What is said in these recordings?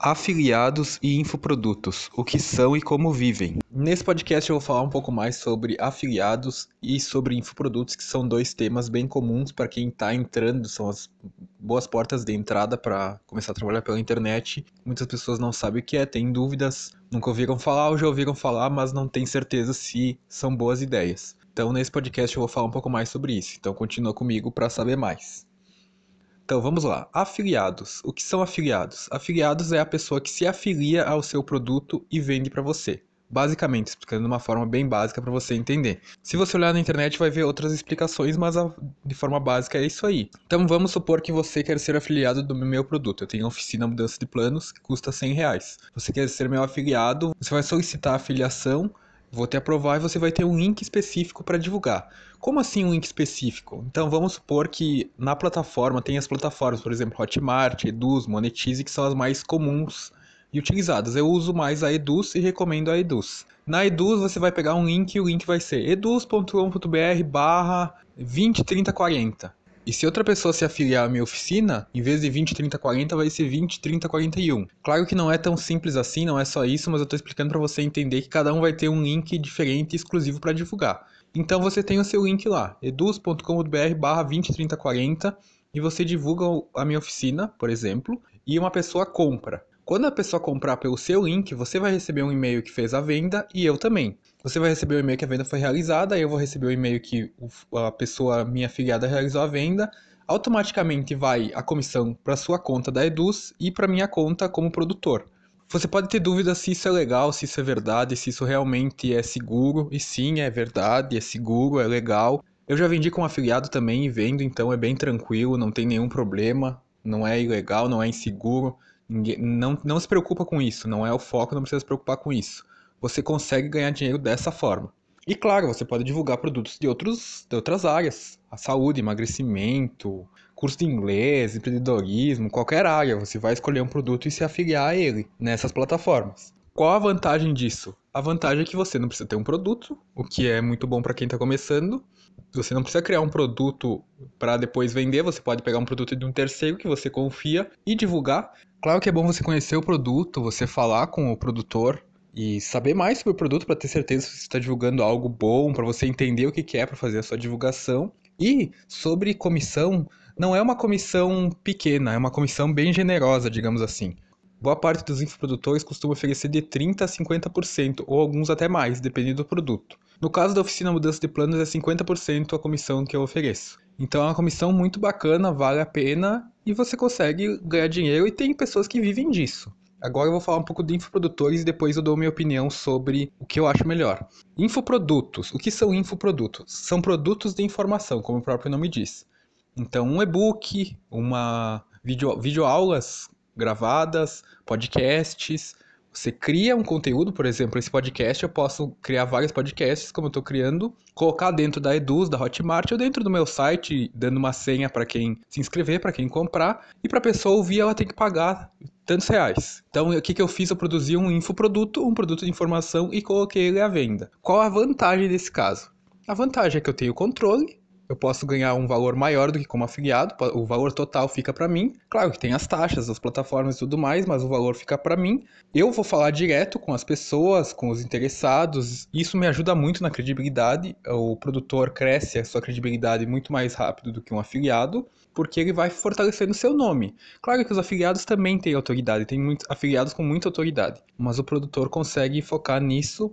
Afiliados e infoprodutos, o que são e como vivem. Nesse podcast eu vou falar um pouco mais sobre afiliados e sobre infoprodutos, que são dois temas bem comuns para quem está entrando, são as boas portas de entrada para começar a trabalhar pela internet. Muitas pessoas não sabem o que é, têm dúvidas, nunca ouviram falar ou já ouviram falar, mas não têm certeza se são boas ideias. Então nesse podcast eu vou falar um pouco mais sobre isso, então continua comigo para saber mais. Então vamos lá. Afiliados. O que são afiliados? Afiliados é a pessoa que se afilia ao seu produto e vende para você. Basicamente, explicando de uma forma bem básica para você entender. Se você olhar na internet, vai ver outras explicações, mas de forma básica é isso aí. Então vamos supor que você quer ser afiliado do meu produto. Eu tenho a oficina mudança de planos que custa 100 reais. Você quer ser meu afiliado, você vai solicitar a afiliação Vou te aprovar e você vai ter um link específico para divulgar. Como assim um link específico? Então vamos supor que na plataforma tem as plataformas, por exemplo, Hotmart, Eduz, Monetize, que são as mais comuns e utilizadas. Eu uso mais a Eduz e recomendo a Eduz. Na Eduz você vai pegar um link e o link vai ser eduz.com.br barra 203040. E se outra pessoa se afiliar à minha oficina, em vez de 20, 30, 40, vai ser 20, 30, 41. Claro que não é tão simples assim, não é só isso, mas eu estou explicando para você entender que cada um vai ter um link diferente e exclusivo para divulgar. Então você tem o seu link lá, eduz.com.br barra 20, 30, 40, e você divulga a minha oficina, por exemplo, e uma pessoa compra. Quando a pessoa comprar pelo seu link, você vai receber um e-mail que fez a venda e eu também. Você vai receber o e-mail que a venda foi realizada, eu vou receber o e-mail que a pessoa, minha afiliada, realizou a venda. Automaticamente vai a comissão para sua conta da Eduz e para minha conta como produtor. Você pode ter dúvidas se isso é legal, se isso é verdade, se isso realmente é seguro. E sim, é verdade, é seguro, é legal. Eu já vendi com afiliado também e vendo, então é bem tranquilo, não tem nenhum problema, não é ilegal, não é inseguro. Não, não se preocupa com isso, não é o foco, não precisa se preocupar com isso. Você consegue ganhar dinheiro dessa forma. E claro, você pode divulgar produtos de, outros, de outras áreas. A saúde, emagrecimento, curso de inglês, empreendedorismo, qualquer área. Você vai escolher um produto e se afiliar a ele nessas plataformas. Qual a vantagem disso? A vantagem é que você não precisa ter um produto, o que é muito bom para quem está começando. Você não precisa criar um produto para depois vender, você pode pegar um produto de um terceiro que você confia e divulgar. Claro que é bom você conhecer o produto, você falar com o produtor e saber mais sobre o produto para ter certeza se você está divulgando algo bom, para você entender o que é para fazer a sua divulgação. E sobre comissão, não é uma comissão pequena, é uma comissão bem generosa, digamos assim. Boa parte dos infoprodutores costuma oferecer de 30% a 50%, ou alguns até mais, dependendo do produto. No caso da oficina mudança de planos, é 50% a comissão que eu ofereço. Então é uma comissão muito bacana, vale a pena e você consegue ganhar dinheiro e tem pessoas que vivem disso. Agora eu vou falar um pouco de infoprodutores e depois eu dou minha opinião sobre o que eu acho melhor. Infoprodutos. O que são infoprodutos? São produtos de informação, como o próprio nome diz. Então, um e-book, uma vídeo, videoaulas gravadas, podcasts. Você cria um conteúdo, por exemplo, esse podcast, eu posso criar vários podcasts, como eu estou criando, colocar dentro da Eduz, da Hotmart, ou dentro do meu site, dando uma senha para quem se inscrever, para quem comprar, e para a pessoa ouvir, ela tem que pagar tantos reais. Então, o que, que eu fiz? Eu produzi um infoproduto, um produto de informação e coloquei ele à venda. Qual a vantagem desse caso? A vantagem é que eu tenho controle, eu posso ganhar um valor maior do que como afiliado, o valor total fica para mim. Claro que tem as taxas, as plataformas e tudo mais, mas o valor fica para mim. Eu vou falar direto com as pessoas, com os interessados. Isso me ajuda muito na credibilidade. O produtor cresce a sua credibilidade muito mais rápido do que um afiliado, porque ele vai fortalecendo seu nome. Claro que os afiliados também têm autoridade, tem muitos afiliados com muita autoridade, mas o produtor consegue focar nisso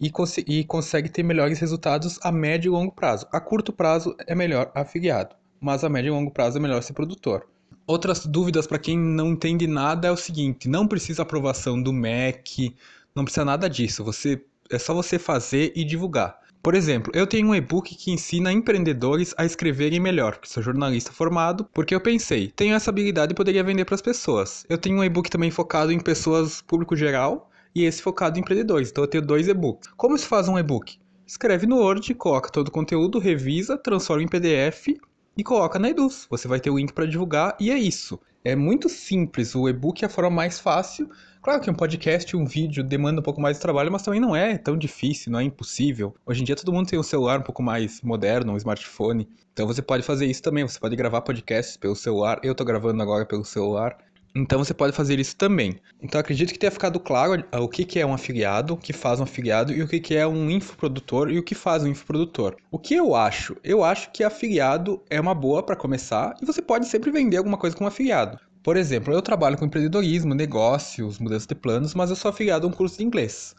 e, cons e consegue ter melhores resultados a médio e longo prazo. A curto prazo é melhor afiliado, mas a médio e longo prazo é melhor ser produtor. Outras dúvidas para quem não entende nada é o seguinte: não precisa aprovação do MEC, não precisa nada disso. Você é só você fazer e divulgar. Por exemplo, eu tenho um e-book que ensina empreendedores a escreverem melhor, porque sou jornalista formado, porque eu pensei, tenho essa habilidade e poderia vender para as pessoas. Eu tenho um e-book também focado em pessoas público geral, e esse focado em empreendedores. Então eu tenho dois e-books. Como se faz um e-book? Escreve no Word, coloca todo o conteúdo, revisa, transforma em PDF e coloca na Eduz. Você vai ter o link para divulgar e é isso. É muito simples, o e-book é a forma mais fácil. Claro que um podcast, um vídeo demanda um pouco mais de trabalho, mas também não é tão difícil, não é impossível. Hoje em dia todo mundo tem um celular um pouco mais moderno, um smartphone. Então você pode fazer isso também, você pode gravar podcasts pelo celular. Eu estou gravando agora pelo celular. Então você pode fazer isso também. Então acredito que tenha ficado claro o que é um afiliado, o que faz um afiliado e o que é um infoprodutor e o que faz um infoprodutor. O que eu acho? Eu acho que afiliado é uma boa para começar e você pode sempre vender alguma coisa com afiliado. Por exemplo, eu trabalho com empreendedorismo, negócios, mudança de planos, mas eu sou afiliado a um curso de inglês.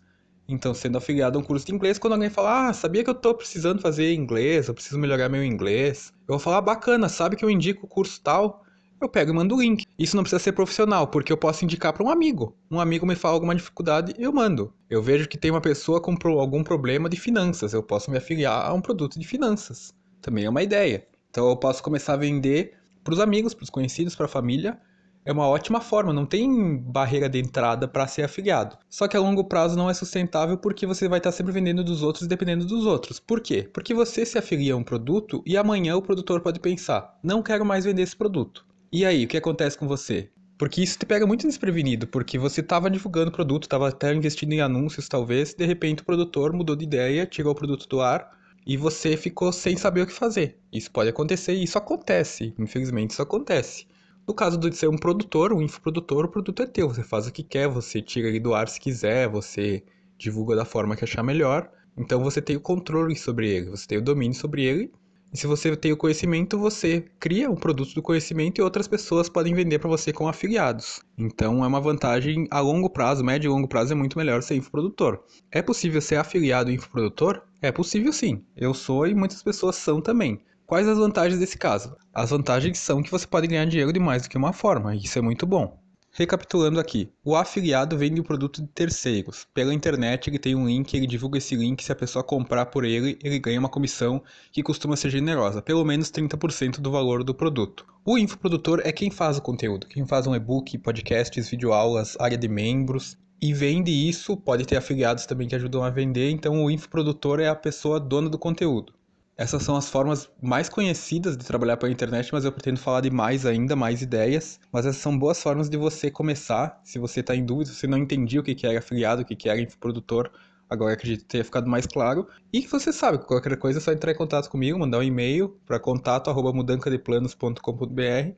Então, sendo afiliado a um curso de inglês, quando alguém fala, ah, sabia que eu tô precisando fazer inglês, eu preciso melhorar meu inglês, eu vou falar, bacana, sabe que eu indico o curso tal? Eu pego e mando o link. Isso não precisa ser profissional, porque eu posso indicar para um amigo. Um amigo me fala alguma dificuldade, eu mando. Eu vejo que tem uma pessoa com algum problema de finanças, eu posso me afiliar a um produto de finanças. Também é uma ideia. Então eu posso começar a vender para os amigos, para os conhecidos, para a família, é uma ótima forma, não tem barreira de entrada para ser afiliado. Só que a longo prazo não é sustentável porque você vai estar sempre vendendo dos outros dependendo dos outros. Por quê? Porque você se afilia a um produto e amanhã o produtor pode pensar: não quero mais vender esse produto. E aí, o que acontece com você? Porque isso te pega muito desprevenido, porque você estava divulgando o produto, estava até investindo em anúncios, talvez, de repente o produtor mudou de ideia, tirou o produto do ar e você ficou sem saber o que fazer. Isso pode acontecer e isso acontece, infelizmente isso acontece. No caso de ser um produtor, um infoprodutor, o produto é teu. Você faz o que quer, você tira ele do ar se quiser, você divulga da forma que achar melhor. Então você tem o controle sobre ele, você tem o domínio sobre ele. E se você tem o conhecimento, você cria um produto do conhecimento e outras pessoas podem vender para você como afiliados. Então é uma vantagem a longo prazo, médio e longo prazo é muito melhor ser infoprodutor. É possível ser afiliado infoprodutor? É possível sim. Eu sou e muitas pessoas são também. Quais as vantagens desse caso? As vantagens são que você pode ganhar dinheiro de mais do que uma forma, e isso é muito bom. Recapitulando aqui, o afiliado vende o produto de terceiros. Pela internet ele tem um link, ele divulga esse link, se a pessoa comprar por ele, ele ganha uma comissão que costuma ser generosa, pelo menos 30% do valor do produto. O infoprodutor é quem faz o conteúdo, quem faz um e-book, podcasts, videoaulas, área de membros, e vende isso, pode ter afiliados também que ajudam a vender, então o infoprodutor é a pessoa dona do conteúdo. Essas são as formas mais conhecidas de trabalhar pela internet, mas eu pretendo falar de mais ainda, mais ideias. Mas essas são boas formas de você começar. Se você está em dúvida, se não entendia o que era afiliado, o que era infoprodutor, agora acredito que tenha ficado mais claro. E que você sabe, qualquer coisa é só entrar em contato comigo, mandar um e-mail para contato@mudancadeplanos.com.br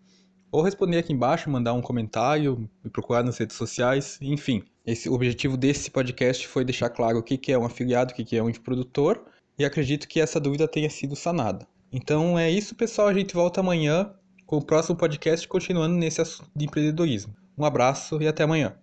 ou responder aqui embaixo, mandar um comentário, me procurar nas redes sociais, enfim. Esse, o objetivo desse podcast foi deixar claro o que é um afiliado, o que é um infoprodutor e acredito que essa dúvida tenha sido sanada. Então é isso, pessoal. A gente volta amanhã com o próximo podcast continuando nesse assunto de empreendedorismo. Um abraço e até amanhã.